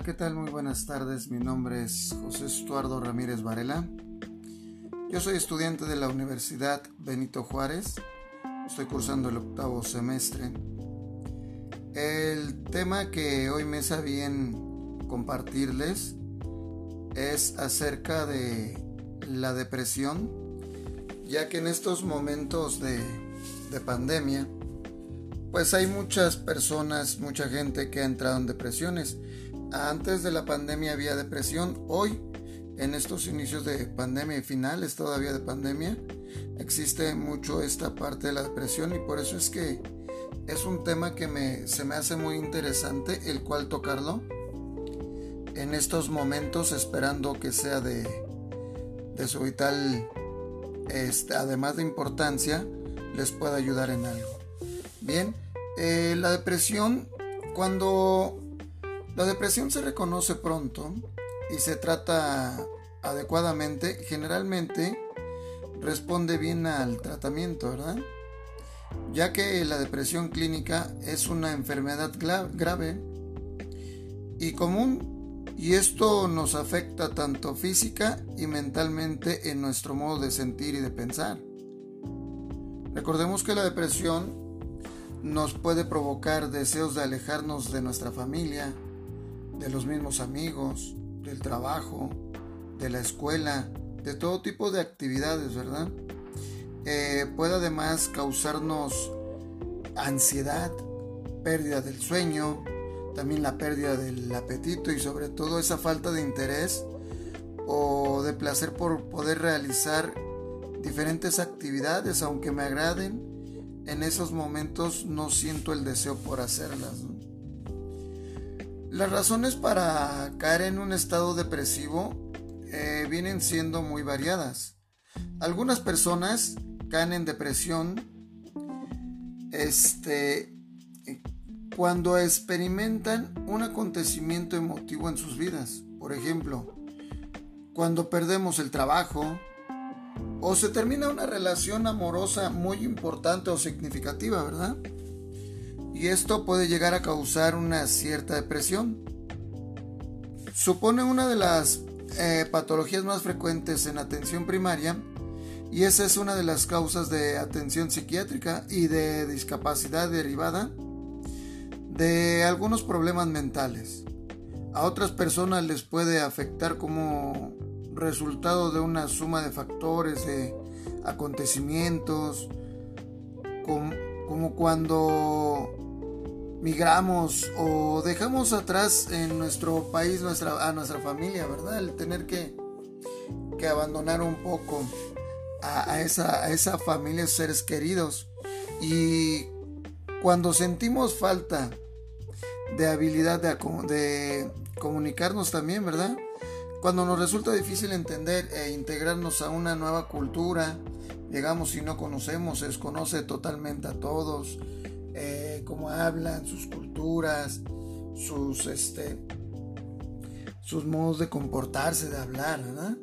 ¿qué tal? Muy buenas tardes. Mi nombre es José Estuardo Ramírez Varela. Yo soy estudiante de la Universidad Benito Juárez. Estoy cursando el octavo semestre. El tema que hoy me está bien compartirles es acerca de la depresión, ya que en estos momentos de pandemia, pues hay muchas personas, mucha gente que ha entrado en depresiones. Antes de la pandemia había depresión, hoy en estos inicios de pandemia y finales todavía de pandemia existe mucho esta parte de la depresión y por eso es que es un tema que me, se me hace muy interesante el cual tocarlo en estos momentos esperando que sea de, de su vital, este, además de importancia, les pueda ayudar en algo. Bien, eh, la depresión, cuando la depresión se reconoce pronto y se trata adecuadamente, generalmente responde bien al tratamiento, ¿verdad? Ya que la depresión clínica es una enfermedad grave y común y esto nos afecta tanto física y mentalmente en nuestro modo de sentir y de pensar. Recordemos que la depresión nos puede provocar deseos de alejarnos de nuestra familia, de los mismos amigos, del trabajo, de la escuela, de todo tipo de actividades, ¿verdad? Eh, puede además causarnos ansiedad, pérdida del sueño, también la pérdida del apetito y sobre todo esa falta de interés o de placer por poder realizar diferentes actividades, aunque me agraden, en esos momentos no siento el deseo por hacerlas. Las razones para caer en un estado depresivo eh, vienen siendo muy variadas. Algunas personas caen en depresión este, cuando experimentan un acontecimiento emotivo en sus vidas. Por ejemplo, cuando perdemos el trabajo, o se termina una relación amorosa muy importante o significativa, ¿verdad? Y esto puede llegar a causar una cierta depresión. Supone una de las eh, patologías más frecuentes en atención primaria y esa es una de las causas de atención psiquiátrica y de discapacidad derivada de algunos problemas mentales. A otras personas les puede afectar como resultado de una suma de factores, de acontecimientos, como, cuando migramos o dejamos atrás en nuestro país nuestra, a nuestra familia, ¿verdad? El tener que, que abandonar un poco a, esa, a esa familia, seres queridos. Y cuando sentimos falta de habilidad de, de comunicarnos también, ¿verdad? Cuando nos resulta difícil entender e integrarnos a una nueva cultura, llegamos y no conocemos, se desconoce totalmente a todos, eh, cómo hablan, sus culturas, sus, este, sus modos de comportarse, de hablar, ¿verdad?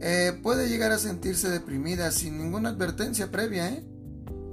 Eh, puede llegar a sentirse deprimida sin ninguna advertencia previa, ¿eh?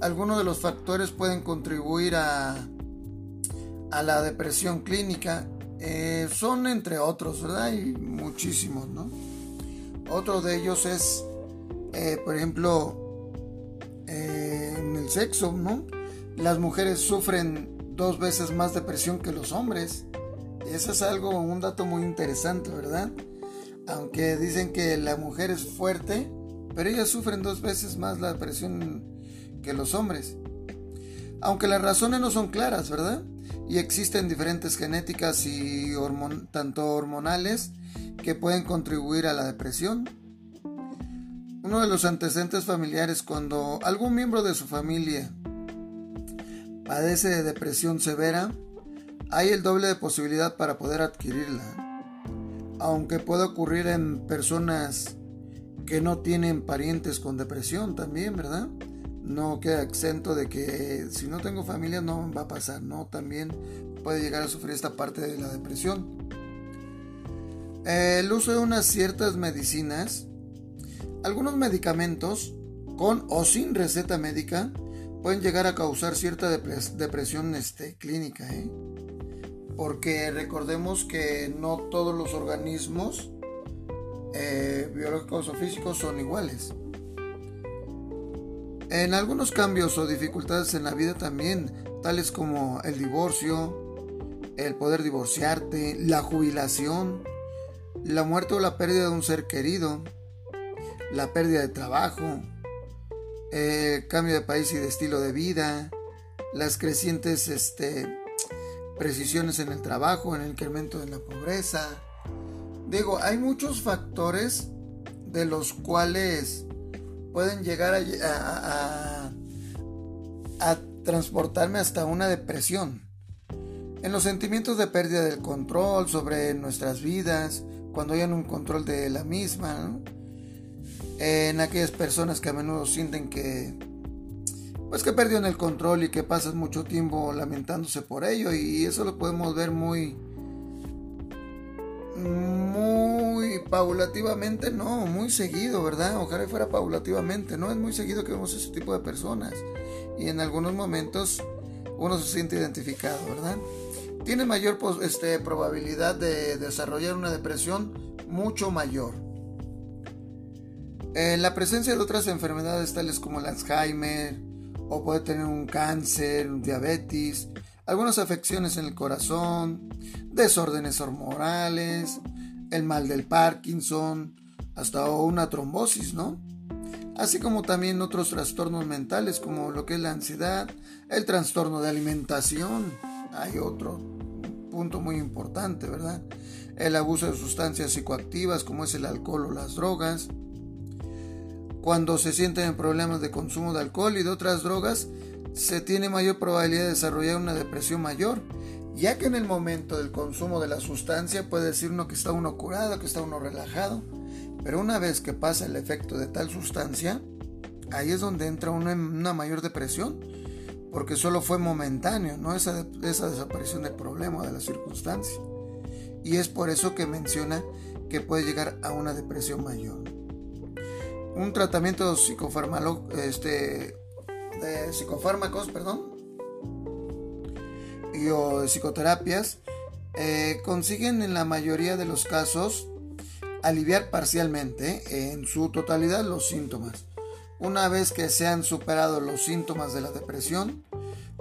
Algunos de los factores pueden contribuir a, a la depresión clínica eh, son entre otros, ¿verdad? Hay muchísimos, ¿no? Otro de ellos es, eh, por ejemplo, eh, en el sexo, ¿no? Las mujeres sufren dos veces más depresión que los hombres. Eso es algo, un dato muy interesante, ¿verdad? Aunque dicen que la mujer es fuerte, pero ellas sufren dos veces más la depresión que los hombres. Aunque las razones no son claras, ¿verdad? y existen diferentes genéticas y tanto hormonales que pueden contribuir a la depresión. Uno de los antecedentes familiares cuando algún miembro de su familia padece de depresión severa, hay el doble de posibilidad para poder adquirirla. Aunque puede ocurrir en personas que no tienen parientes con depresión también, ¿verdad? no queda exento de que si no tengo familia no va a pasar, ¿no? También puede llegar a sufrir esta parte de la depresión. El uso de unas ciertas medicinas, algunos medicamentos con o sin receta médica pueden llegar a causar cierta depresión este, clínica. ¿eh? porque recordemos que no todos los organismos eh, biológicos o físicos son iguales. En algunos cambios o dificultades en la vida también, tales como el divorcio, el poder divorciarte, la jubilación, la muerte o la pérdida de un ser querido, la pérdida de trabajo, el cambio de país y de estilo de vida, las crecientes este, precisiones en el trabajo, en el incremento de la pobreza. Digo, hay muchos factores de los cuales pueden llegar a, a transportarme hasta una depresión. En los sentimientos de pérdida del control sobre nuestras vidas, cuando hayan un control de la misma, en aquellas personas que a menudo sienten que pues que perdieron el control y que pasan mucho tiempo lamentándose por ello y eso lo podemos ver muy muy paulativamente, no, muy seguido, ¿verdad? Ojalá fuera paulativamente, no es muy seguido que vemos ese tipo de personas y en algunos momentos uno se siente identificado, ¿verdad? Tiene mayor este, probabilidad de desarrollar una depresión mucho mayor. En la presencia de otras enfermedades tales como el Alzheimer, o puede tener un cáncer, un diabetes, algunas afecciones en el corazón, desórdenes hormonales, el mal del Parkinson, hasta una trombosis, ¿no? Así como también otros trastornos mentales como lo que es la ansiedad, el trastorno de alimentación, hay otro punto muy importante, ¿verdad? El abuso de sustancias psicoactivas como es el alcohol o las drogas, cuando se sienten problemas de consumo de alcohol y de otras drogas, se tiene mayor probabilidad de desarrollar una depresión mayor, ya que en el momento del consumo de la sustancia puede decir uno que está uno curado, que está uno relajado, pero una vez que pasa el efecto de tal sustancia, ahí es donde entra una, una mayor depresión, porque solo fue momentáneo, no esa, esa desaparición del problema, de la circunstancia. Y es por eso que menciona que puede llegar a una depresión mayor un tratamiento este, de psicofármacos, perdón, y o psicoterapias, eh, consiguen en la mayoría de los casos aliviar parcialmente, en su totalidad, los síntomas. Una vez que se han superado los síntomas de la depresión,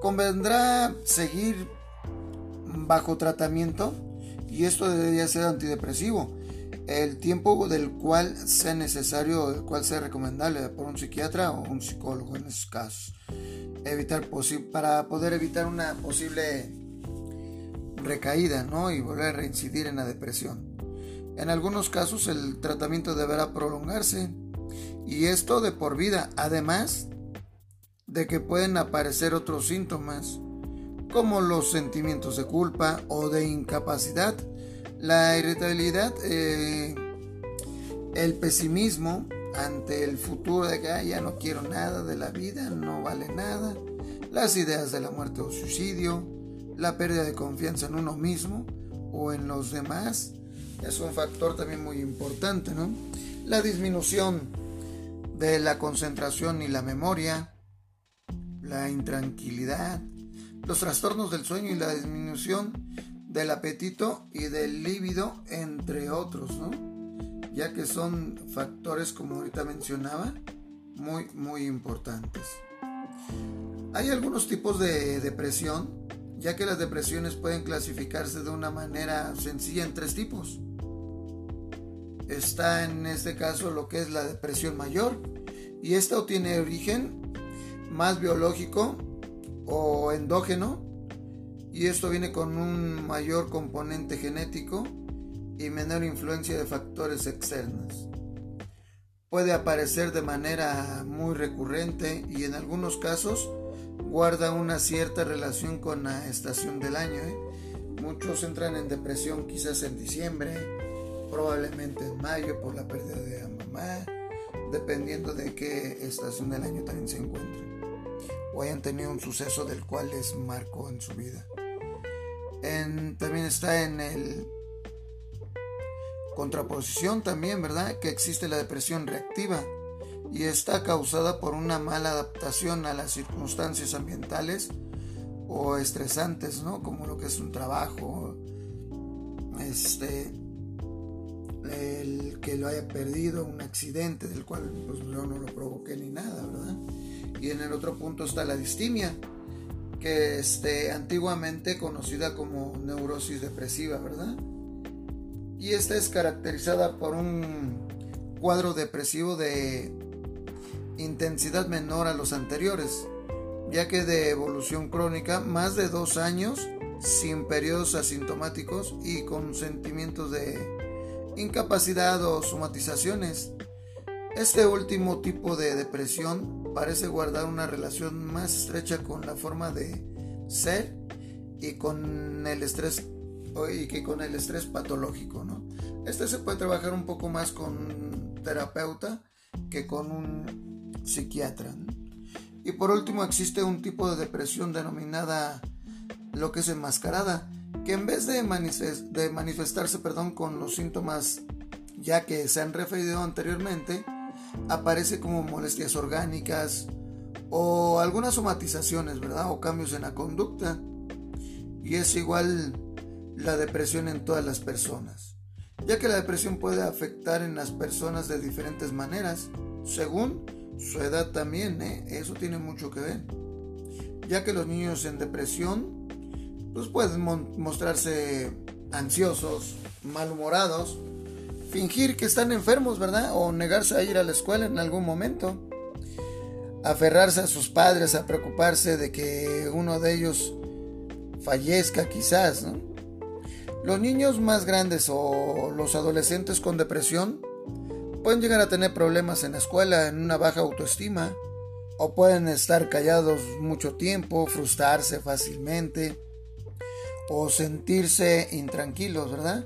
convendrá seguir bajo tratamiento y esto debería ser antidepresivo el tiempo del cual sea necesario, el cual sea recomendable por un psiquiatra o un psicólogo en esos casos. Evitar para poder evitar una posible recaída ¿no? y volver a reincidir en la depresión. En algunos casos el tratamiento deberá prolongarse y esto de por vida, además de que pueden aparecer otros síntomas como los sentimientos de culpa o de incapacidad la irritabilidad, eh, el pesimismo ante el futuro de que ya no quiero nada de la vida, no vale nada, las ideas de la muerte o suicidio, la pérdida de confianza en uno mismo o en los demás, es un factor también muy importante, ¿no? La disminución de la concentración y la memoria, la intranquilidad, los trastornos del sueño y la disminución del apetito y del líbido, entre otros, ¿no? ya que son factores, como ahorita mencionaba, muy, muy importantes. Hay algunos tipos de depresión, ya que las depresiones pueden clasificarse de una manera sencilla en tres tipos. Está en este caso lo que es la depresión mayor, y esta tiene origen más biológico o endógeno, y esto viene con un mayor componente genético y menor influencia de factores externos. Puede aparecer de manera muy recurrente y en algunos casos guarda una cierta relación con la estación del año. ¿eh? Muchos entran en depresión quizás en diciembre, probablemente en mayo por la pérdida de la mamá, dependiendo de qué estación del año también se encuentren o hayan tenido un suceso del cual les marcó en su vida también está en el contraposición también, ¿verdad? Que existe la depresión reactiva y está causada por una mala adaptación a las circunstancias ambientales o estresantes, ¿no? Como lo que es un trabajo, este, el que lo haya perdido, un accidente del cual pues, yo no lo provoqué ni nada, ¿verdad? Y en el otro punto está la distimia, que este, antiguamente conocida como neurosis depresiva, ¿verdad? Y esta es caracterizada por un cuadro depresivo de intensidad menor a los anteriores, ya que de evolución crónica más de dos años sin periodos asintomáticos y con sentimientos de incapacidad o somatizaciones. Este último tipo de depresión parece guardar una relación más estrecha con la forma de ser y con el estrés y que con el estrés patológico, ¿no? Este se puede trabajar un poco más con un terapeuta que con un psiquiatra. Y por último existe un tipo de depresión denominada lo que es enmascarada, que en vez de, manifestarse perdón, con los síntomas ya que se han referido anteriormente, aparece como molestias orgánicas o algunas somatizaciones, ¿verdad? O cambios en la conducta. Y es igual la depresión en todas las personas, ya que la depresión puede afectar en las personas de diferentes maneras, según su edad también, ¿eh? eso tiene mucho que ver, ya que los niños en depresión pues pueden mostrarse ansiosos, malhumorados, fingir que están enfermos, ¿verdad? O negarse a ir a la escuela en algún momento. Aferrarse a sus padres, a preocuparse de que uno de ellos fallezca quizás. Los niños más grandes o los adolescentes con depresión pueden llegar a tener problemas en la escuela, en una baja autoestima, o pueden estar callados mucho tiempo, frustrarse fácilmente, o sentirse intranquilos, ¿verdad?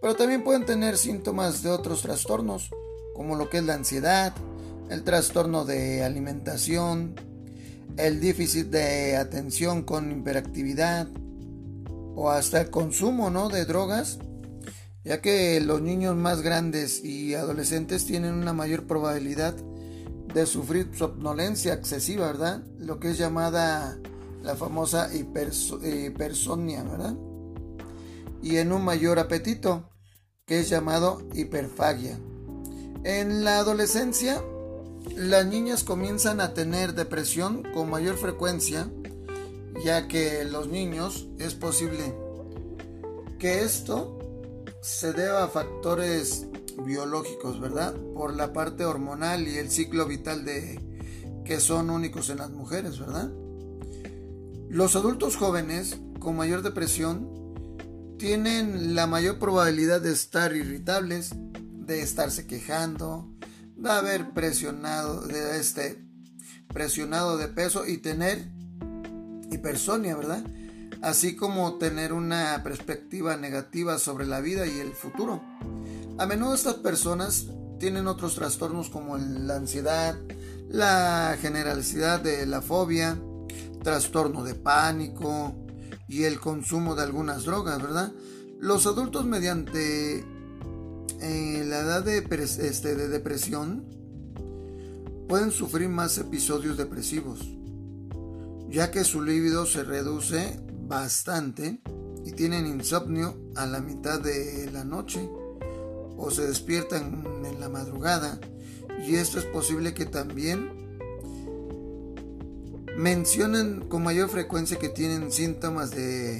Pero también pueden tener síntomas de otros trastornos, como lo que es la ansiedad, el trastorno de alimentación, el déficit de atención con hiperactividad o hasta el consumo ¿no? de drogas, ya que los niños más grandes y adolescentes tienen una mayor probabilidad de sufrir somnolencia excesiva, ¿verdad? Lo que es llamada la famosa hipersonia, ¿verdad? Y en un mayor apetito que es llamado hiperfagia. En la adolescencia, las niñas comienzan a tener depresión con mayor frecuencia, ya que los niños es posible que esto se deba a factores biológicos, ¿verdad? Por la parte hormonal y el ciclo vital de que son únicos en las mujeres, ¿verdad? Los adultos jóvenes con mayor depresión tienen la mayor probabilidad de estar irritables, de estarse quejando, de haber presionado de este presionado de peso y tener hipersonia, ¿verdad? Así como tener una perspectiva negativa sobre la vida y el futuro. A menudo estas personas tienen otros trastornos como la ansiedad, la generalidad de la fobia, trastorno de pánico, y el consumo de algunas drogas, ¿verdad? Los adultos mediante eh, la edad de, este, de depresión pueden sufrir más episodios depresivos, ya que su líbido se reduce bastante y tienen insomnio a la mitad de la noche o se despiertan en la madrugada y esto es posible que también mencionan con mayor frecuencia que tienen síntomas de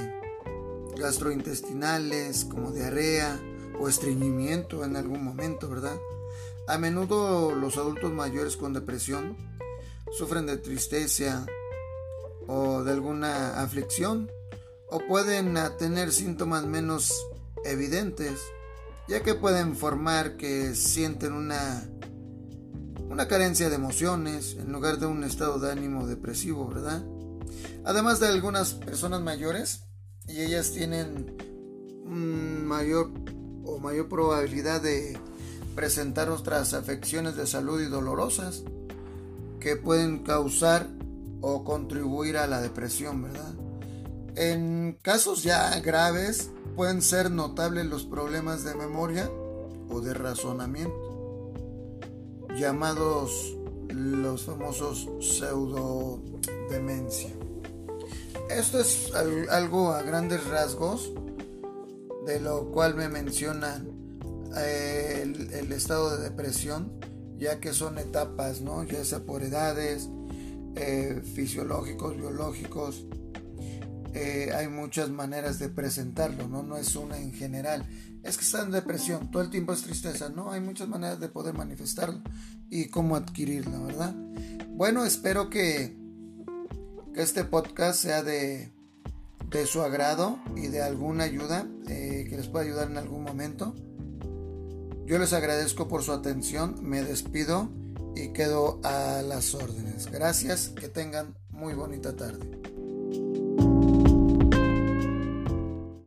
gastrointestinales como diarrea o estreñimiento en algún momento, ¿verdad? A menudo los adultos mayores con depresión sufren de tristeza o de alguna aflicción o pueden tener síntomas menos evidentes, ya que pueden formar que sienten una una carencia de emociones en lugar de un estado de ánimo depresivo, ¿verdad? Además de algunas personas mayores y ellas tienen mayor o mayor probabilidad de presentar otras afecciones de salud y dolorosas que pueden causar o contribuir a la depresión, ¿verdad? En casos ya graves pueden ser notables los problemas de memoria o de razonamiento llamados los famosos pseudodemencia. esto es algo a grandes rasgos de lo cual me mencionan eh, el, estado de depresión, ya que son etapas, ¿no? Ya sea por edades, eh, fisiológicos, biológicos. Eh, hay muchas maneras de presentarlo, ¿no? No es una en general. Es que está en depresión, todo el tiempo es tristeza, ¿no? Hay muchas maneras de poder manifestarlo y cómo adquirirlo, ¿verdad? Bueno, espero que, este podcast sea de, de su agrado y de alguna ayuda eh, que les pueda ayudar en algún momento. Yo les agradezco por su atención, me despido y quedo a las órdenes. Gracias, que tengan muy bonita tarde.